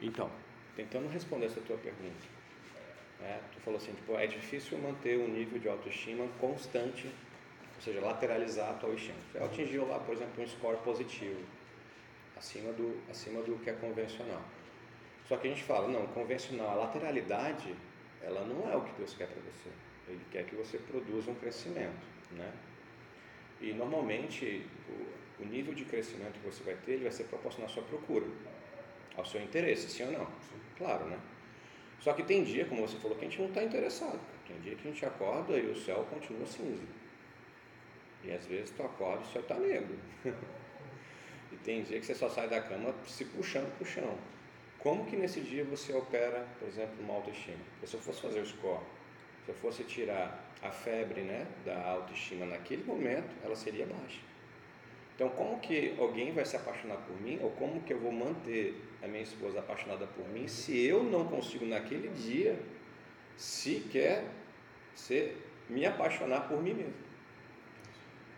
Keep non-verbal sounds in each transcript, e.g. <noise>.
Então, tentando responder essa tua pergunta, né, tu falou assim, tipo, é difícil manter um nível de autoestima constante, ou seja, lateralizar a tua autoestima. Você atingiu lá, por exemplo, um score positivo, acima do, acima do que é convencional. Só que a gente fala, não, convencional, a lateralidade, ela não é o que Deus quer para você. Ele quer que você produza um crescimento, né? E normalmente o, o nível de crescimento que você vai ter, ele vai ser proporcional à sua procura, ao seu interesse, sim ou não? Claro, né? Só que tem dia, como você falou, que a gente não está interessado. Tem dia que a gente acorda e o céu continua cinza. E às vezes tu acorda e o céu está negro. <laughs> e tem dia que você só sai da cama se puxando para o chão. Como que nesse dia você opera, por exemplo, uma autoestima? Se eu fosse fazer o score, se eu fosse tirar a febre né, da autoestima naquele momento, ela seria baixa. Então, como que alguém vai se apaixonar por mim, ou como que eu vou manter a minha esposa apaixonada por mim, se eu não consigo naquele dia sequer ser, me apaixonar por mim mesmo?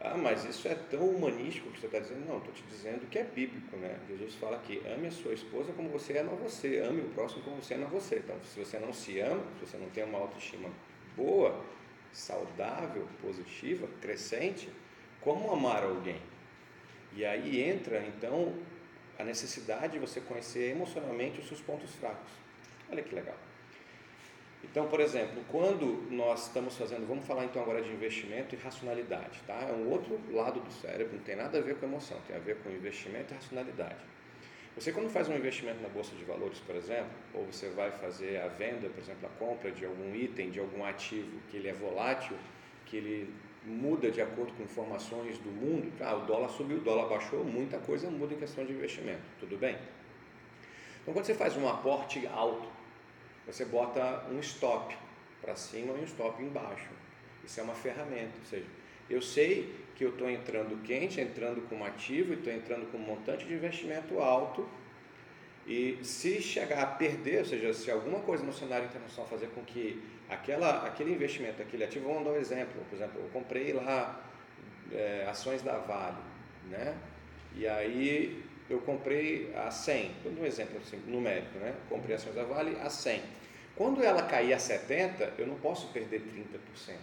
Ah, mas isso é tão humanístico que você está dizendo. Não, estou te dizendo que é bíblico, né? Jesus fala que ame a sua esposa como você ama você, ame o próximo como você ama você. Então, se você não se ama, se você não tem uma autoestima boa, saudável, positiva, crescente, como amar alguém? E aí entra, então, a necessidade de você conhecer emocionalmente os seus pontos fracos. Olha que legal. Então, por exemplo, quando nós estamos fazendo, vamos falar então agora de investimento e racionalidade, tá? É um outro lado do cérebro, não tem nada a ver com emoção, tem a ver com investimento e racionalidade. Você quando faz um investimento na bolsa de valores, por exemplo, ou você vai fazer a venda, por exemplo, a compra de algum item, de algum ativo que ele é volátil, que ele muda de acordo com informações do mundo, ah, o dólar subiu, o dólar baixou, muita coisa muda em questão de investimento, tudo bem? Então, quando você faz um aporte alto, você bota um stop para cima e um stop embaixo. Isso é uma ferramenta, ou seja, eu sei que eu estou entrando quente, entrando com um ativo e estou entrando com um montante de investimento alto. E se chegar a perder, ou seja, se alguma coisa no cenário internacional fazer com que aquela, aquele investimento, aquele ativo, vamos dar um exemplo, por exemplo, eu comprei lá é, ações da Vale, né? E aí eu comprei a 100, dando um exemplo assim, numérico, né? Comprei ações da Vale a 100. Quando ela cair a 70, eu não posso perder 30%.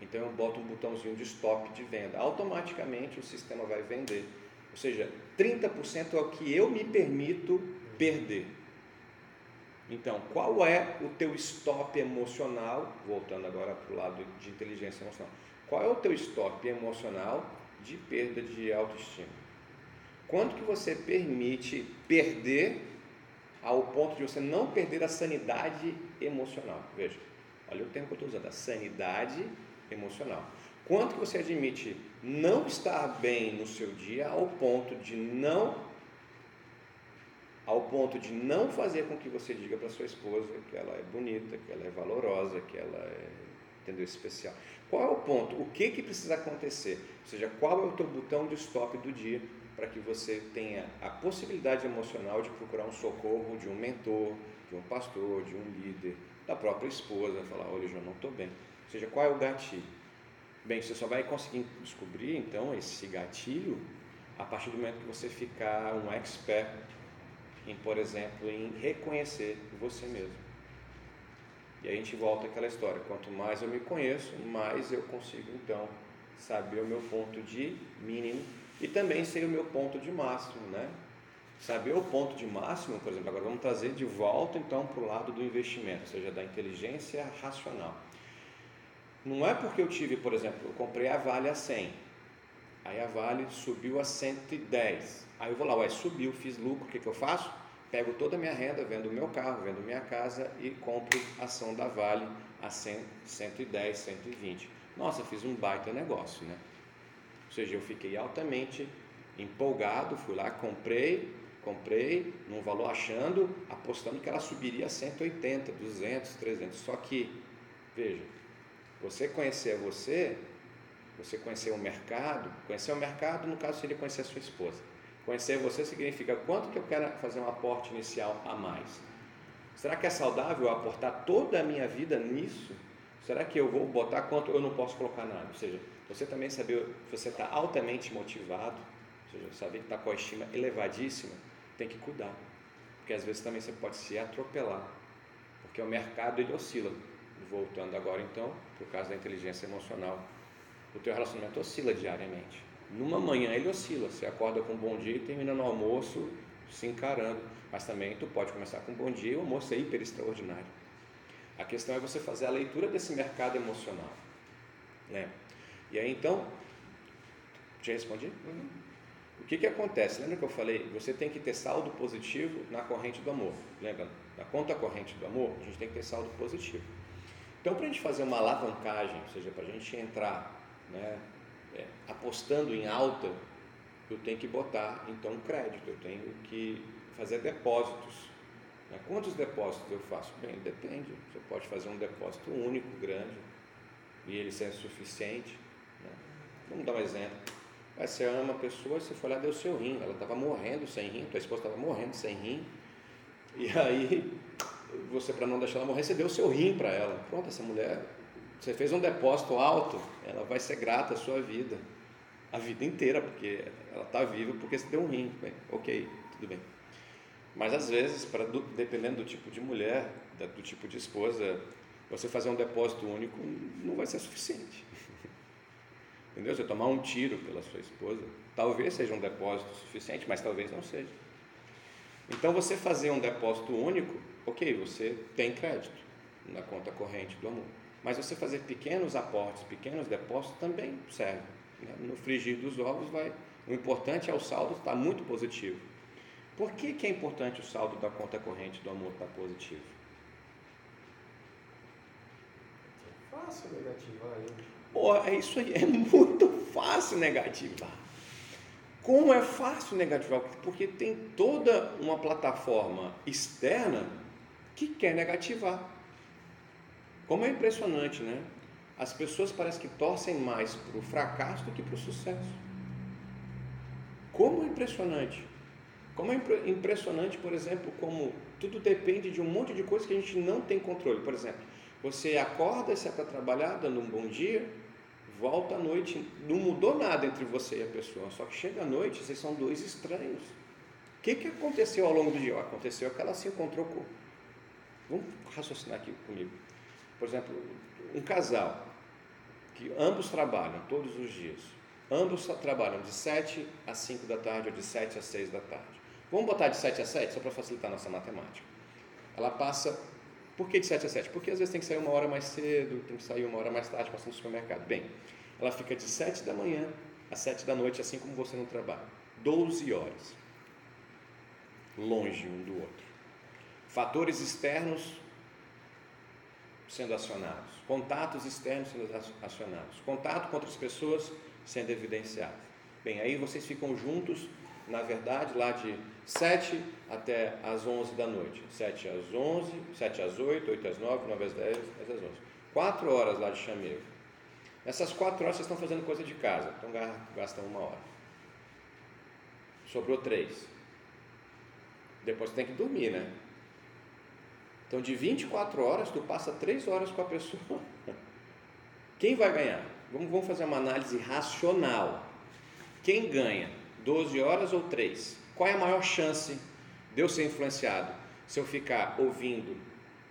Então eu boto um botãozinho de stop de venda. Automaticamente o sistema vai vender. Ou seja, 30% é o que eu me permito perder. Então, qual é o teu stop emocional? Voltando agora para o lado de inteligência emocional. Qual é o teu stop emocional de perda de autoestima? Quanto que você permite perder ao ponto de você não perder a sanidade emocional? Veja, olha o termo que eu estou usando, a sanidade emocional. Quanto que você admite não estar bem no seu dia ao ponto de não ao ponto de não fazer com que você diga para sua esposa que ela é bonita, que ela é valorosa, que ela é entendeu, especial. Qual é o ponto? O que que precisa acontecer? Ou seja, qual é o teu botão de stop do dia para que você tenha a possibilidade emocional de procurar um socorro de um mentor, de um pastor, de um líder, da própria esposa, falar, olha, eu não estou bem. Ou seja, qual é o gatilho? Bem, você só vai conseguir descobrir então esse gatilho a partir do momento que você ficar um expert em, por exemplo, em reconhecer você mesmo. E a gente volta àquela história, quanto mais eu me conheço, mais eu consigo então saber o meu ponto de mínimo e também sei o meu ponto de máximo, né? Saber o ponto de máximo, por exemplo, agora vamos trazer de volta então para o lado do investimento, ou seja, da inteligência racional. Não é porque eu tive, por exemplo, eu comprei a Vale a 100, aí a Vale subiu a 110, aí eu vou lá, ué, subiu, fiz lucro, o que, que eu faço? Pego toda a minha renda, vendo o meu carro, vendo minha casa e compro ação da Vale a 100, 110, 120. Nossa, fiz um baita negócio, né? Ou seja, eu fiquei altamente empolgado, fui lá, comprei, comprei num valor achando, apostando que ela subiria a 180, 200, 300. Só que, veja, você conhecer você, você conhecer o mercado, conhecer o mercado, no caso seria conhecer a sua esposa. Conhecer você significa quanto que eu quero fazer um aporte inicial a mais. Será que é saudável aportar toda a minha vida nisso? Será que eu vou botar quanto eu não posso colocar nada? Ou seja, você também saber você está altamente motivado, ou seja, saber que está com a estima elevadíssima, tem que cuidar. porque às vezes também você pode se atropelar, porque o mercado ele oscila. Voltando agora então, por causa da inteligência emocional, o teu relacionamento oscila diariamente. Numa manhã ele oscila, você acorda com um bom dia e termina no almoço se encarando, mas também tu pode começar com um bom dia e o almoço é hiper extraordinário. A questão é você fazer a leitura desse mercado emocional. Né? E aí então, já respondi? Uhum. O que, que acontece? Lembra que eu falei? Você tem que ter saldo positivo na corrente do amor. Lembra? Na conta corrente do amor, a gente tem que ter saldo positivo. Então, para a gente fazer uma alavancagem, ou seja, para a gente entrar né, é, apostando em alta, eu tenho que botar então crédito, eu tenho que fazer depósitos. Né? Quantos depósitos eu faço? Bem, depende. Você pode fazer um depósito único, grande, e ele ser suficiente. Né? Vamos dar um exemplo. Aí você ama a pessoa, você foi lá deu seu rim, ela estava morrendo sem rim, tua esposa estava morrendo sem rim, e aí você para não deixar ela morrer, você deu seu rim para ela. Pronto, essa mulher, você fez um depósito alto, ela vai ser grata à sua vida, a vida inteira, porque ela está viva porque você deu um rim. Bem, ok, tudo bem. Mas às vezes, para dependendo do tipo de mulher, do tipo de esposa, você fazer um depósito único não vai ser suficiente. <laughs> Entendeu? Você tomar um tiro pela sua esposa, talvez seja um depósito suficiente, mas talvez não seja. Então, você fazer um depósito único, ok, você tem crédito na conta corrente do amor. Mas você fazer pequenos aportes, pequenos depósitos também serve. Né? No frigir dos ovos, vai. O importante é o saldo estar muito positivo. Por que, que é importante o saldo da conta corrente do amor estar positivo? É fácil negativar, hein? Pô, é isso aí, é muito fácil negativar. Como é fácil negativar? Porque tem toda uma plataforma externa que quer negativar. Como é impressionante, né? As pessoas parecem que torcem mais para o fracasso do que para o sucesso. Como é impressionante. Como é impressionante, por exemplo, como tudo depende de um monte de coisas que a gente não tem controle. Por exemplo, você acorda e sai para trabalhar, dando um bom dia, volta à noite, não mudou nada entre você e a pessoa, só que chega à noite, vocês são dois estranhos. O que, que aconteceu ao longo do dia? Aconteceu que ela se encontrou com. Vamos raciocinar aqui comigo. Por exemplo, um casal que ambos trabalham todos os dias, ambos trabalham de 7 às 5 da tarde ou de 7 às 6 da tarde. Vamos botar de 7 a 7 só para facilitar a nossa matemática. Ela passa por que de 7 a 7? Porque às vezes tem que sair uma hora mais cedo, tem que sair uma hora mais tarde, passando no supermercado. Bem, ela fica de 7 da manhã às 7 da noite, assim como você no trabalho. 12 horas. Longe um do outro. Fatores externos sendo acionados. Contatos externos sendo acionados. Contato com outras pessoas sendo evidenciado. Bem, aí vocês ficam juntos na verdade, lá de 7 até as 11 da noite. 7 às 11, 7 às 8, 8 às 9, 9 às 10, 10 às 11. 4 horas lá de chamego. Nessas 4 horas vocês estão fazendo coisa de casa, então gastam uma hora. Sobrou 3. Depois tem que dormir, né? Então de 24 horas, tu passa 3 horas com a pessoa. <laughs> Quem vai ganhar? Vamos, vamos fazer uma análise racional. Quem ganha? 12 horas ou 3? Qual é a maior chance de eu ser influenciado? Se eu ficar ouvindo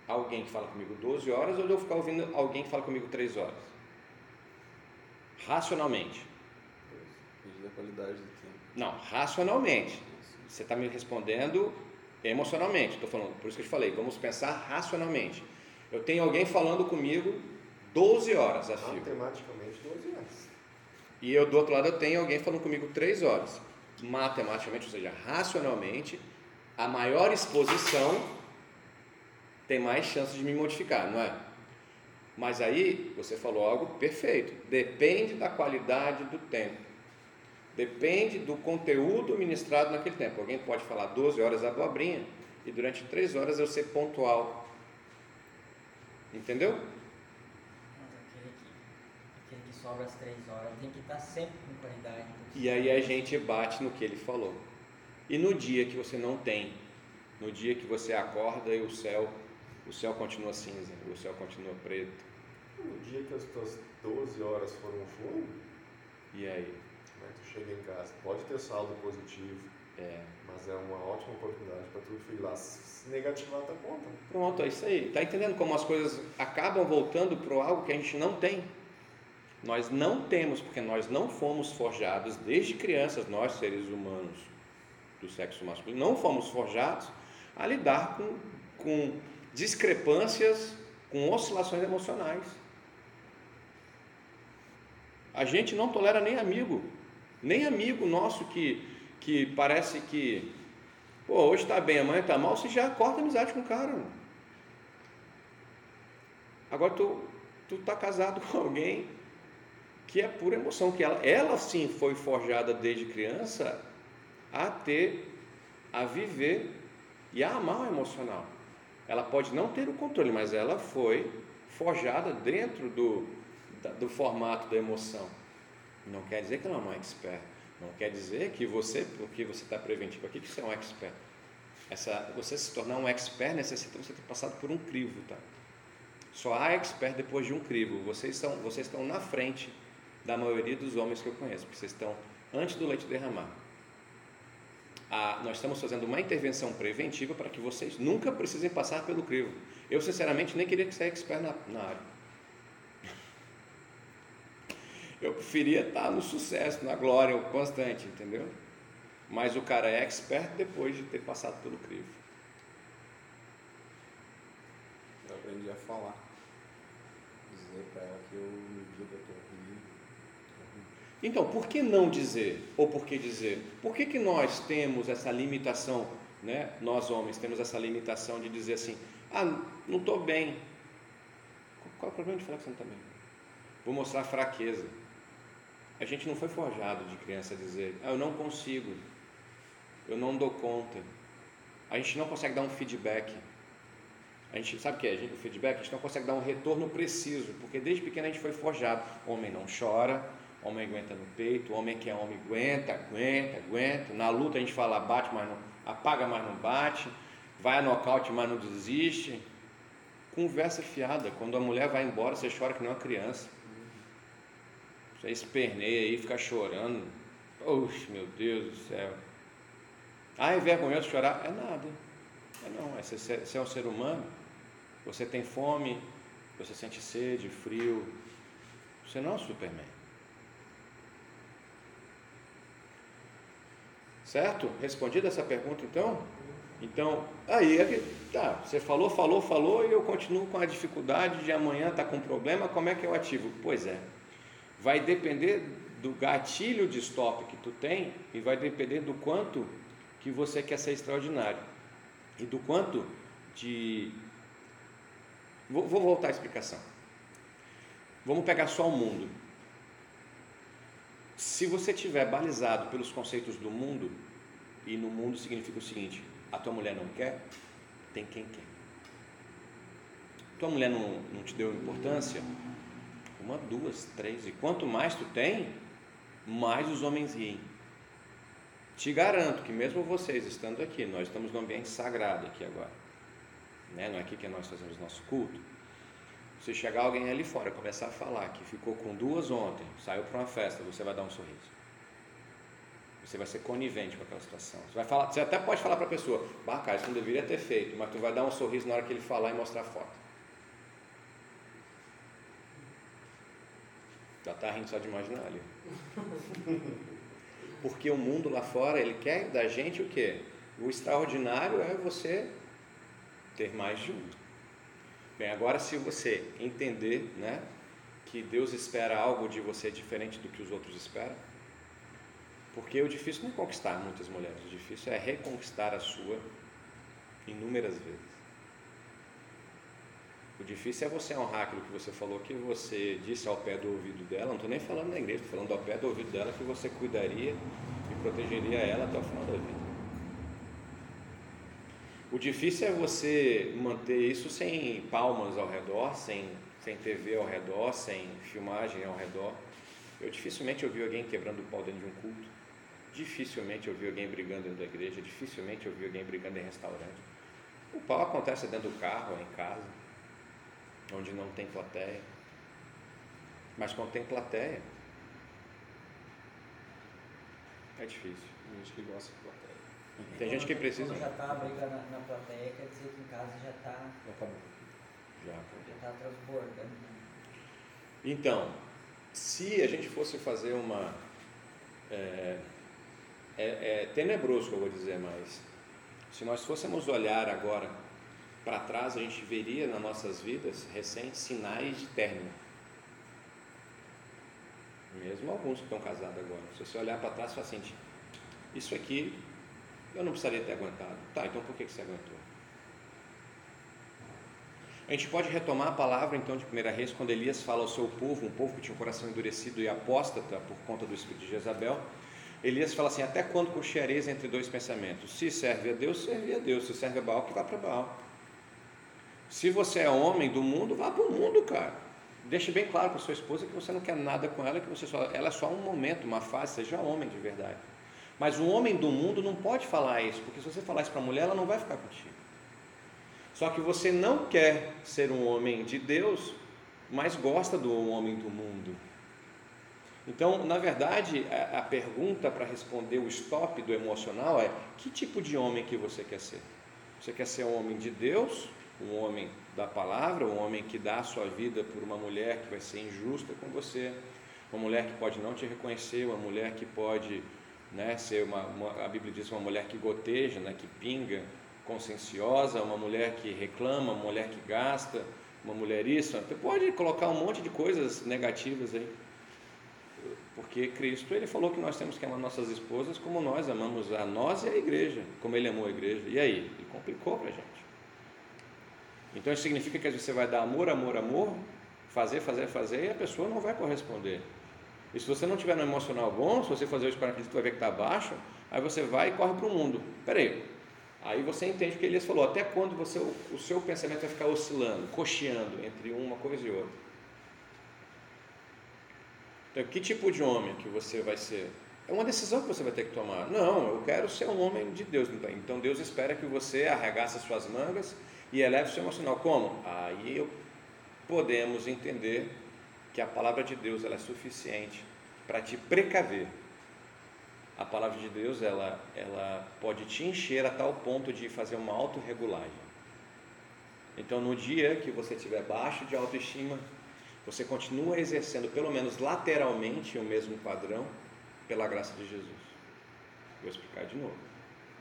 alguém que fala comigo 12 horas ou de eu ficar ouvindo alguém que fala comigo 3 horas? Racionalmente. Depende da qualidade do tempo. Não, racionalmente. Você está me respondendo emocionalmente. Estou falando, por isso que eu te falei, vamos pensar racionalmente. Eu tenho alguém falando comigo 12 horas a fio. Matematicamente 12 horas. E eu do outro lado eu tenho alguém falando comigo 3 horas matematicamente, ou seja, racionalmente, a maior exposição tem mais chance de me modificar, não é? Mas aí você falou algo perfeito. Depende da qualidade do tempo. Depende do conteúdo ministrado naquele tempo. Alguém pode falar 12 horas abobrinha e durante 3 horas eu ser pontual. Entendeu? Que, sobra as 3 horas tem que estar sempre com qualidade. E aí a gente bate no que ele falou. E no dia que você não tem, no dia que você acorda e o céu, o céu continua cinza, o céu continua preto. No dia que as tuas 12 horas foram fundo, e aí? É que tu chega em casa? Pode ter saldo positivo, É. Mas é uma ótima oportunidade para tu ir lá se negativar tua conta. Pronto, é isso aí. Tá entendendo como as coisas acabam voltando para algo que a gente não tem? Nós não temos, porque nós não fomos forjados desde crianças, nós seres humanos do sexo masculino, não fomos forjados a lidar com, com discrepâncias, com oscilações emocionais. A gente não tolera nem amigo, nem amigo nosso que, que parece que, pô, hoje está bem, amanhã está mal, você já corta amizade com o cara. Agora tu, tu tá casado <laughs> com alguém que é pura emoção, que ela, ela sim foi forjada desde criança a ter, a viver e a amar o emocional. Ela pode não ter o controle, mas ela foi forjada dentro do, do formato da emoção. Não quer dizer que ela é uma expert. Não quer dizer que você, porque você está preventivo aqui, que você é um expert. Essa, você se tornar um expert necessita você ter passado por um crivo, tá? Só há expert depois de um crivo. Vocês estão, vocês estão na frente da maioria dos homens que eu conheço, porque vocês estão antes do leite derramar. Ah, nós estamos fazendo uma intervenção preventiva para que vocês nunca precisem passar pelo crivo. Eu, sinceramente, nem queria que você expert na, na área. Eu preferia estar no sucesso, na glória constante, entendeu? Mas o cara é expert depois de ter passado pelo crivo. Eu aprendi a falar. Dizer para ela que eu, no dia que eu tô ruim, Então, por que não dizer? Ou por que dizer? Por que, que nós temos essa limitação, né? nós homens temos essa limitação de dizer assim, ah, não estou bem. Qual é o problema de falar que você não está bem? Vou mostrar fraqueza. A gente não foi forjado de criança a dizer, ah, eu não consigo, eu não dou conta. A gente não consegue dar um feedback. A gente sabe o que é o feedback? A gente não consegue dar um retorno preciso, porque desde pequeno a gente foi forjado. Homem não chora, homem aguenta no peito, homem que é homem aguenta, aguenta, aguenta. Na luta a gente fala bate, mas não apaga, mas não bate. Vai a nocaute, mas não desiste. Conversa fiada. Quando a mulher vai embora, você chora que nem uma criança. Você esperneia aí, fica chorando. Oxe, meu Deus do céu. Ah, é vergonhoso chorar? É nada. É não, é, você, você é um ser humano, você tem fome, você sente sede, frio. Você não é um Superman. Certo? Respondida essa pergunta então? Então, aí, é tá, você falou, falou, falou e eu continuo com a dificuldade de amanhã estar tá com problema, como é que eu ativo? Pois é, vai depender do gatilho de stop que tu tem e vai depender do quanto que você quer ser extraordinário e do quanto de. Vou, vou voltar à explicação. Vamos pegar só o mundo. Se você tiver balizado pelos conceitos do mundo, e no mundo significa o seguinte: a tua mulher não quer, tem quem quer. Tua mulher não, não te deu importância, uma, duas, três. E quanto mais tu tem, mais os homens riem. Te garanto que mesmo vocês estando aqui, nós estamos num ambiente sagrado aqui agora. Né? Não é aqui que nós fazemos nosso culto. Se chegar alguém ali fora começar a falar que ficou com duas ontem, saiu para uma festa, você vai dar um sorriso. Você vai ser conivente com aquela situação. Você, vai falar, você até pode falar para a pessoa, bah, cara, isso não deveria ter feito, mas tu vai dar um sorriso na hora que ele falar e mostrar a foto. Está rindo só de imaginar ali. <laughs> Porque o mundo lá fora, ele quer da gente o quê? O extraordinário é você ter mais de um. Bem, agora se você entender, né, que Deus espera algo de você diferente do que os outros esperam, porque o difícil não é conquistar muitas mulheres, o difícil é reconquistar a sua inúmeras vezes. O difícil é você honrar aquilo que você falou, que você disse ao pé do ouvido dela. Não estou nem falando na igreja, estou falando ao pé do ouvido dela que você cuidaria e protegeria ela até o final da vida. O difícil é você manter isso sem palmas ao redor, sem, sem TV ao redor, sem filmagem ao redor. Eu dificilmente ouvi alguém quebrando o pau dentro de um culto. Dificilmente ouvi alguém brigando dentro da igreja. Dificilmente ouvi alguém brigando em restaurante. O pau acontece dentro do carro, em casa onde não tem plateia. Mas quando tem plateia, é difícil. Tem gente que gosta de plateia. Tem gente que precisa. Quando já está a briga na, na plateia, quer dizer que em casa já está Já acabou. Já. já tá transbordando. Então, se a gente fosse fazer uma. É, é, é tenebroso que eu vou dizer, mas se nós fôssemos olhar agora para trás, a gente veria nas nossas vidas recentes sinais de término. Mesmo alguns que estão casados agora. Se você olhar para trás, você fala assim: isso aqui eu não precisaria ter aguentado. Tá, então por que você aguentou? A gente pode retomar a palavra então de 1 Reis, quando Elias fala ao seu povo, um povo que tinha um coração endurecido e apóstata por conta do espírito de Jezabel. Elias fala assim: Até quando cocheareis entre dois pensamentos? Se serve a Deus, serve a Deus. Se serve a Baal, que vá para Baal. Se você é homem do mundo, vá para o mundo, cara. Deixe bem claro para sua esposa que você não quer nada com ela, que você só, ela é só um momento, uma fase, seja homem de verdade. Mas um homem do mundo não pode falar isso, porque se você falar isso para a mulher, ela não vai ficar contigo. Só que você não quer ser um homem de Deus, mas gosta do homem do mundo. Então, na verdade, a, a pergunta para responder o stop do emocional é: que tipo de homem que você quer ser? Você quer ser um homem de Deus, um homem da palavra, um homem que dá a sua vida por uma mulher que vai ser injusta com você, uma mulher que pode não te reconhecer, uma mulher que pode né, ser uma, uma, a Bíblia diz uma mulher que goteja, né, que pinga, conscienciosa, uma mulher que reclama, uma mulher que gasta, uma mulher isso. Você pode colocar um monte de coisas negativas aí. Porque Cristo, ele falou que nós temos que amar nossas esposas como nós amamos a nós e a igreja, como ele amou a igreja. E aí? Ele complicou para a gente. Então isso significa que você vai dar amor, amor, amor, fazer, fazer, fazer, e a pessoa não vai corresponder. E se você não tiver no emocional bom, se você fazer para acreditar, vai ver que está baixo, aí você vai e corre para o mundo. Peraí. Aí você entende o que Elias falou, até quando você, o seu pensamento vai ficar oscilando, cocheando entre uma coisa e outra. Então, que tipo de homem que você vai ser? É uma decisão que você vai ter que tomar. Não, eu quero ser um homem de Deus. Então Deus espera que você arregace as suas mangas e eleve o seu emocional. Como? Aí podemos entender que a palavra de Deus ela é suficiente para te precaver. A palavra de Deus ela, ela pode te encher a tal ponto de fazer uma autorregulagem. Então, no dia que você estiver baixo de autoestima, você continua exercendo, pelo menos lateralmente, o mesmo padrão, pela graça de Jesus. Vou explicar de novo.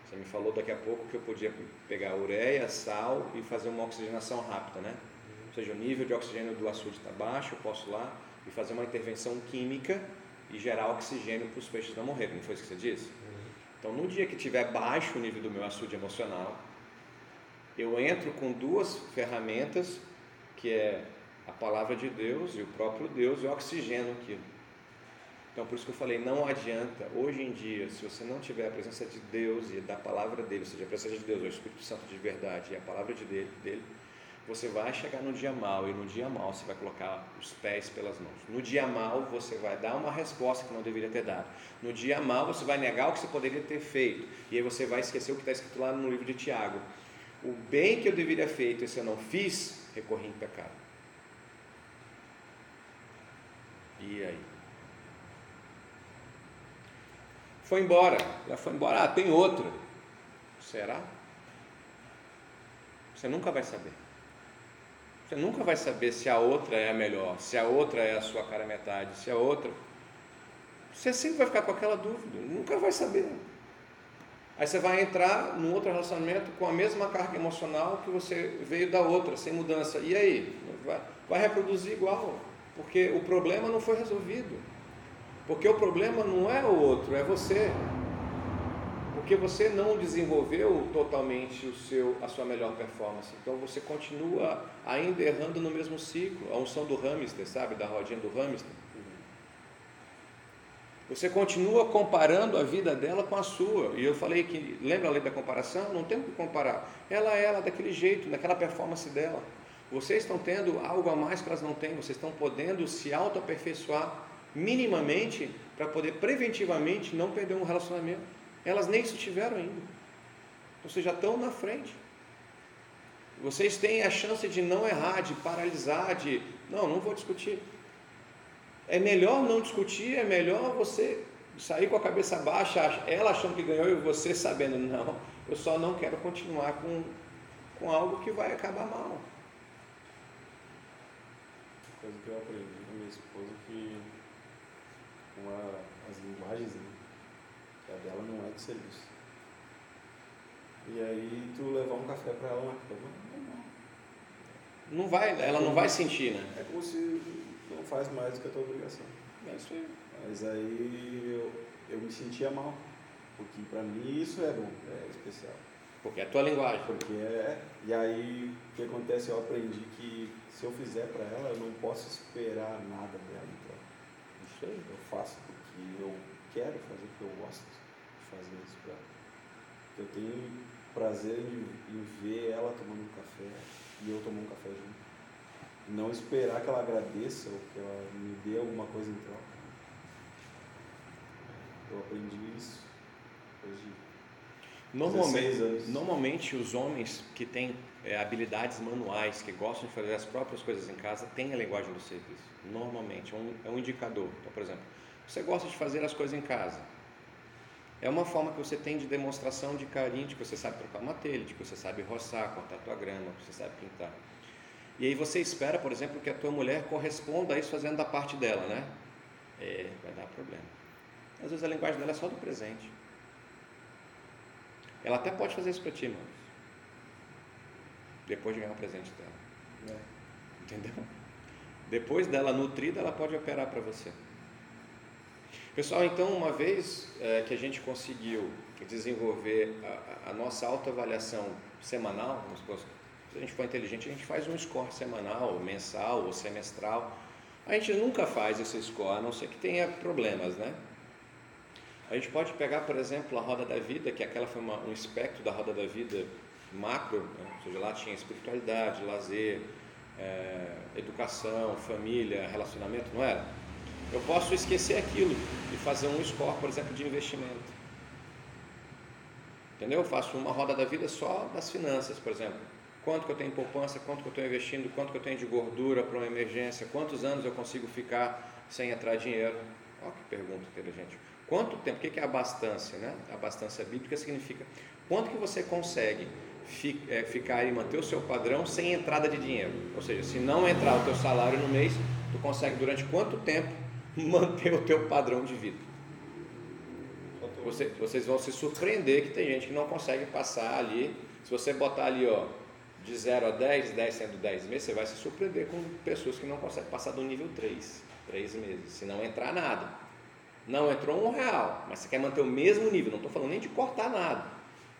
Você me falou daqui a pouco que eu podia pegar ureia, sal e fazer uma oxigenação rápida, né? Ou seja, o nível de oxigênio do açude está baixo, eu posso lá e fazer uma intervenção química e gerar oxigênio para os peixes não morrerem, não foi isso que você disse? Então, no dia que tiver baixo o nível do meu açude emocional, eu entro com duas ferramentas, que é a palavra de Deus e o próprio Deus, e oxigeno aquilo. Então, por isso que eu falei, não adianta, hoje em dia, se você não tiver a presença de Deus e da palavra dele, ou seja, a presença de Deus, o Espírito Santo de verdade e a palavra de dele, dele, você vai chegar no dia mal e no dia mal você vai colocar os pés pelas mãos. No dia mal você vai dar uma resposta que não deveria ter dado. No dia mal você vai negar o que você poderia ter feito. E aí você vai esquecer o que está escrito lá no livro de Tiago. O bem que eu deveria ter feito, e se eu não fiz, recorri em pecado. E aí? Foi embora, já foi embora. Ah, tem outra. Será? Você nunca vai saber. Você nunca vai saber se a outra é a melhor, se a outra é a sua cara metade, se a outra. Você sempre vai ficar com aquela dúvida, nunca vai saber. Aí você vai entrar num outro relacionamento com a mesma carga emocional que você veio da outra, sem mudança. E aí? Vai, vai reproduzir igual, porque o problema não foi resolvido. Porque o problema não é o outro, é você. Porque você não desenvolveu totalmente o seu, a sua melhor performance. Então você continua ainda errando no mesmo ciclo. A unção do hamster, sabe? Da rodinha do hamster. Você continua comparando a vida dela com a sua. E eu falei que, lembra a lei da comparação? Não tem o que comparar. Ela é ela daquele jeito, naquela performance dela. Vocês estão tendo algo a mais que elas não têm. Vocês estão podendo se auto-aperfeiçoar minimamente para poder preventivamente não perder um relacionamento. Elas nem isso tiveram ainda. Vocês já estão na frente. Vocês têm a chance de não errar, de paralisar, de não, não vou discutir. É melhor não discutir, é melhor você sair com a cabeça baixa, ela achando que ganhou e você sabendo, não, eu só não quero continuar com, com algo que vai acabar mal. Coisa que eu aprendi com minha esposa que com a, as linguagens, né? que a dela não é de serviço. E aí tu levar um café para ela na cama, não, não. vai, ela não vai sentir, né? É como se não faz mais do que a tua obrigação. É isso aí. Mas aí eu, eu me sentia mal, porque para mim isso é bom, é especial. Porque é a tua linguagem. Porque é. E aí o que acontece? Eu aprendi que se eu fizer para ela, eu não posso esperar nada dela. Então, aí. Eu faço porque eu quero fazer, porque eu gosto de fazer isso para ela. Eu tenho prazer em, em ver ela tomando um café e eu tomando um café junto. Não esperar que ela agradeça ou que ela me dê alguma coisa em troca. Eu aprendi isso depois de Normalmente, normalmente os homens que têm é, habilidades manuais, que gostam de fazer as próprias coisas em casa, têm a linguagem do serviço. Normalmente, é um, é um indicador. Então, por exemplo, você gosta de fazer as coisas em casa. É uma forma que você tem de demonstração de carinho, de que você sabe trocar uma telha, de que você sabe roçar, cortar a tua grama, que você sabe pintar. E aí você espera, por exemplo, que a tua mulher corresponda a isso fazendo da parte dela, né? É, vai dar problema. Às vezes a linguagem dela é só do presente. Ela até pode fazer isso para ti, irmãos. Depois de ganhar o presente dela. É. Entendeu? Depois dela nutrida, ela pode operar para você. Pessoal, então, uma vez é, que a gente conseguiu desenvolver a, a nossa autoavaliação semanal, se a gente for inteligente, a gente faz um score semanal, mensal ou semestral. A gente nunca faz esse score, a não ser que tenha problemas, né? A gente pode pegar, por exemplo, a roda da vida, que aquela foi uma, um espectro da roda da vida macro, né? ou seja, lá tinha espiritualidade, lazer, é, educação, família, relacionamento, não era? Eu posso esquecer aquilo e fazer um score, por exemplo, de investimento. Entendeu? Eu faço uma roda da vida só das finanças, por exemplo. Quanto que eu tenho em poupança, quanto que eu estou investindo, quanto que eu tenho de gordura para uma emergência, quantos anos eu consigo ficar sem entrar dinheiro. Olha que pergunta inteligente. Quanto tempo? O que é abastança? Né? Abastança bíblica significa quanto que você consegue é, ficar e manter o seu padrão sem entrada de dinheiro. Ou seja, se não entrar o teu salário no mês, tu consegue durante quanto tempo <laughs> manter o teu padrão de vida? Você, vocês vão se surpreender que tem gente que não consegue passar ali. Se você botar ali, ó, de 0 a 10, 10 sendo 10 meses, você vai se surpreender com pessoas que não conseguem passar do nível 3, 3 meses, se não entrar nada. Não entrou um real, mas você quer manter o mesmo nível, não estou falando nem de cortar nada.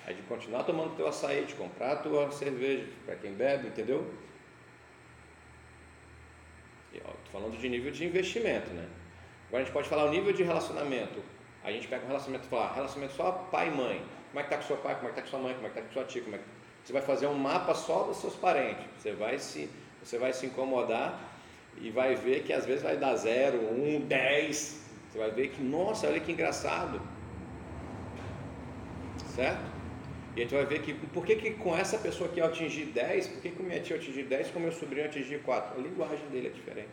É de continuar tomando teu açaí, de comprar tua cerveja, para quem bebe, entendeu? Estou falando de nível de investimento, né? Agora a gente pode falar o nível de relacionamento. A gente pega um relacionamento e fala, ah, relacionamento só pai e mãe. Como é que está com seu pai, como é que está com sua mãe, como é que está com sua tia, como é que... Você vai fazer um mapa só dos seus parentes. Você vai se, você vai se incomodar e vai ver que às vezes vai dar 0, 1, 10, você vai ver que, nossa, olha que engraçado. Certo? E a gente vai ver que, por que, que com essa pessoa aqui eu atingi 10, por que, que minha tia atingi 10 e com meu sobrinho eu atingi 4? A linguagem dele é diferente.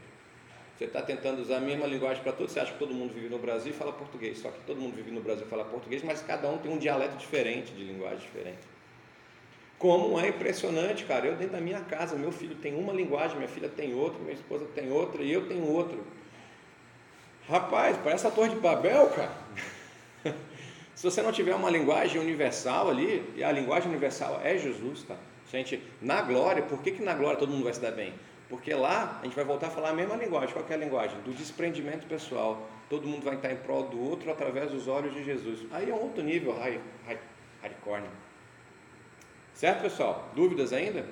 Você está tentando usar a mesma linguagem para todos, você acha que todo mundo vive no Brasil e fala português, só que todo mundo vive no Brasil e fala português, mas cada um tem um dialeto diferente, de linguagem diferente. Como é impressionante, cara. Eu dentro da minha casa, meu filho tem uma linguagem, minha filha tem outra, minha esposa tem outra e eu tenho outra. Rapaz, parece a Torre de Babel, cara. Se você não tiver uma linguagem universal ali, e a linguagem universal é Jesus, tá? Gente, na glória, por que, que na glória todo mundo vai se dar bem? Porque lá a gente vai voltar a falar a mesma linguagem. Qual é a linguagem? Do desprendimento pessoal. Todo mundo vai estar em prol do outro através dos olhos de Jesus. Aí é um outro nível, hardcore. Certo, pessoal? Dúvidas ainda?